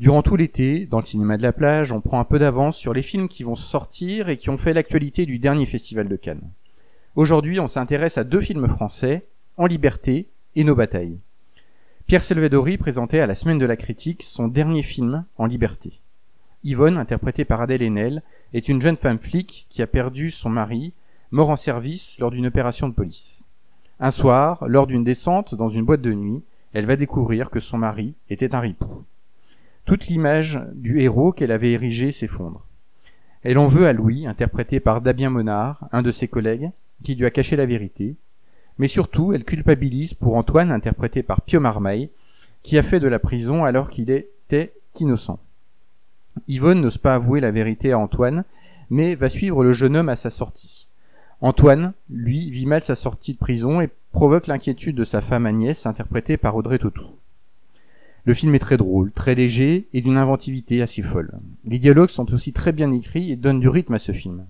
Durant tout l'été, dans le cinéma de la plage, on prend un peu d'avance sur les films qui vont sortir et qui ont fait l'actualité du dernier festival de Cannes. Aujourd'hui, on s'intéresse à deux films français, En liberté et Nos batailles. Pierre Salvadori présentait à la Semaine de la Critique son dernier film, En liberté. Yvonne, interprétée par Adèle Haenel, est une jeune femme flic qui a perdu son mari, mort en service lors d'une opération de police. Un soir, lors d'une descente dans une boîte de nuit, elle va découvrir que son mari était un ripou. Toute l'image du héros qu'elle avait érigé s'effondre. Elle en veut à Louis, interprété par Dabien Monard, un de ses collègues, qui lui a caché la vérité. Mais surtout, elle culpabilise pour Antoine, interprété par Pio Marmaille, qui a fait de la prison alors qu'il était innocent. Yvonne n'ose pas avouer la vérité à Antoine, mais va suivre le jeune homme à sa sortie. Antoine, lui, vit mal sa sortie de prison et provoque l'inquiétude de sa femme Agnès, interprétée par Audrey Tautou. Le film est très drôle, très léger et d'une inventivité assez folle. Les dialogues sont aussi très bien écrits et donnent du rythme à ce film.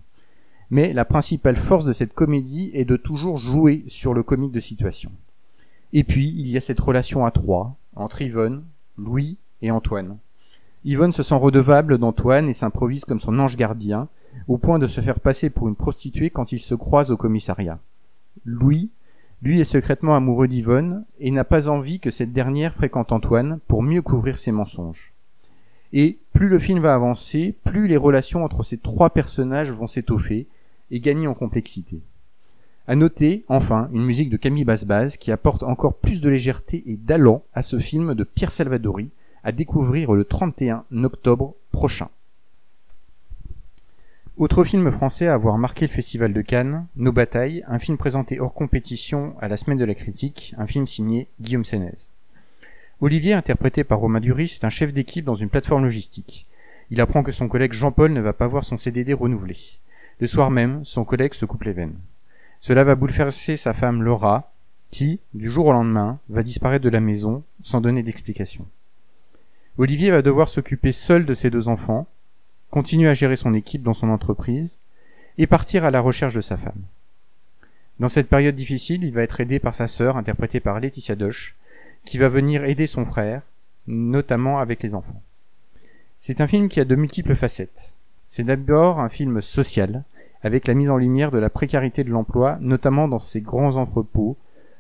Mais la principale force de cette comédie est de toujours jouer sur le comique de situation. Et puis, il y a cette relation à trois, entre Yvonne, Louis et Antoine. Yvonne se sent redevable d'Antoine et s'improvise comme son ange gardien, au point de se faire passer pour une prostituée quand ils se croisent au commissariat. Louis, lui, est secrètement amoureux d'Yvonne et n'a pas envie que cette dernière fréquente Antoine pour mieux couvrir ses mensonges. Et plus le film va avancer, plus les relations entre ces trois personnages vont s'étoffer et gagner en complexité. À noter, enfin, une musique de Camille Basbaz qui apporte encore plus de légèreté et d'allant à ce film de Pierre Salvadori, à découvrir le 31 octobre prochain. Autre film français à avoir marqué le Festival de Cannes, Nos batailles, un film présenté hors compétition à la Semaine de la Critique, un film signé Guillaume Sénez. Olivier, interprété par Romain Duris, est un chef d'équipe dans une plateforme logistique. Il apprend que son collègue Jean-Paul ne va pas voir son CDD renouvelé. Le soir même, son collègue se coupe les veines. Cela va bouleverser sa femme Laura, qui, du jour au lendemain, va disparaître de la maison sans donner d'explication. Olivier va devoir s'occuper seul de ses deux enfants, continuer à gérer son équipe dans son entreprise et partir à la recherche de sa femme. Dans cette période difficile, il va être aidé par sa sœur, interprétée par Laetitia Doche, qui va venir aider son frère, notamment avec les enfants. C'est un film qui a de multiples facettes. C'est d'abord un film social, avec la mise en lumière de la précarité de l'emploi, notamment dans ces grands entrepôts,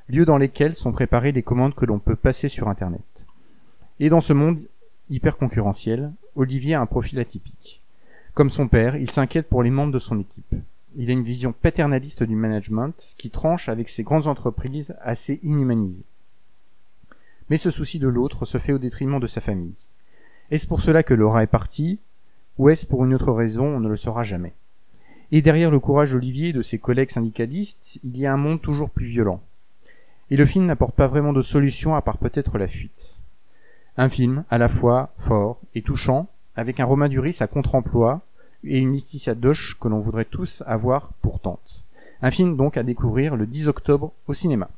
lieux dans lesquels sont préparées les commandes que l'on peut passer sur Internet. Et dans ce monde hyper concurrentiel, Olivier a un profil atypique. Comme son père, il s'inquiète pour les membres de son équipe. Il a une vision paternaliste du management qui tranche avec ces grandes entreprises assez inhumanisées. Mais ce souci de l'autre se fait au détriment de sa famille. Est-ce pour cela que Laura est partie, ou est-ce pour une autre raison, on ne le saura jamais. Et derrière le courage d'Olivier et de ses collègues syndicalistes, il y a un monde toujours plus violent. Et le film n'apporte pas vraiment de solution à part peut-être la fuite. Un film à la fois fort et touchant, avec un Romain Duris à contre-emploi et une Laetitia Doche que l'on voudrait tous avoir pour tante. Un film donc à découvrir le 10 octobre au cinéma.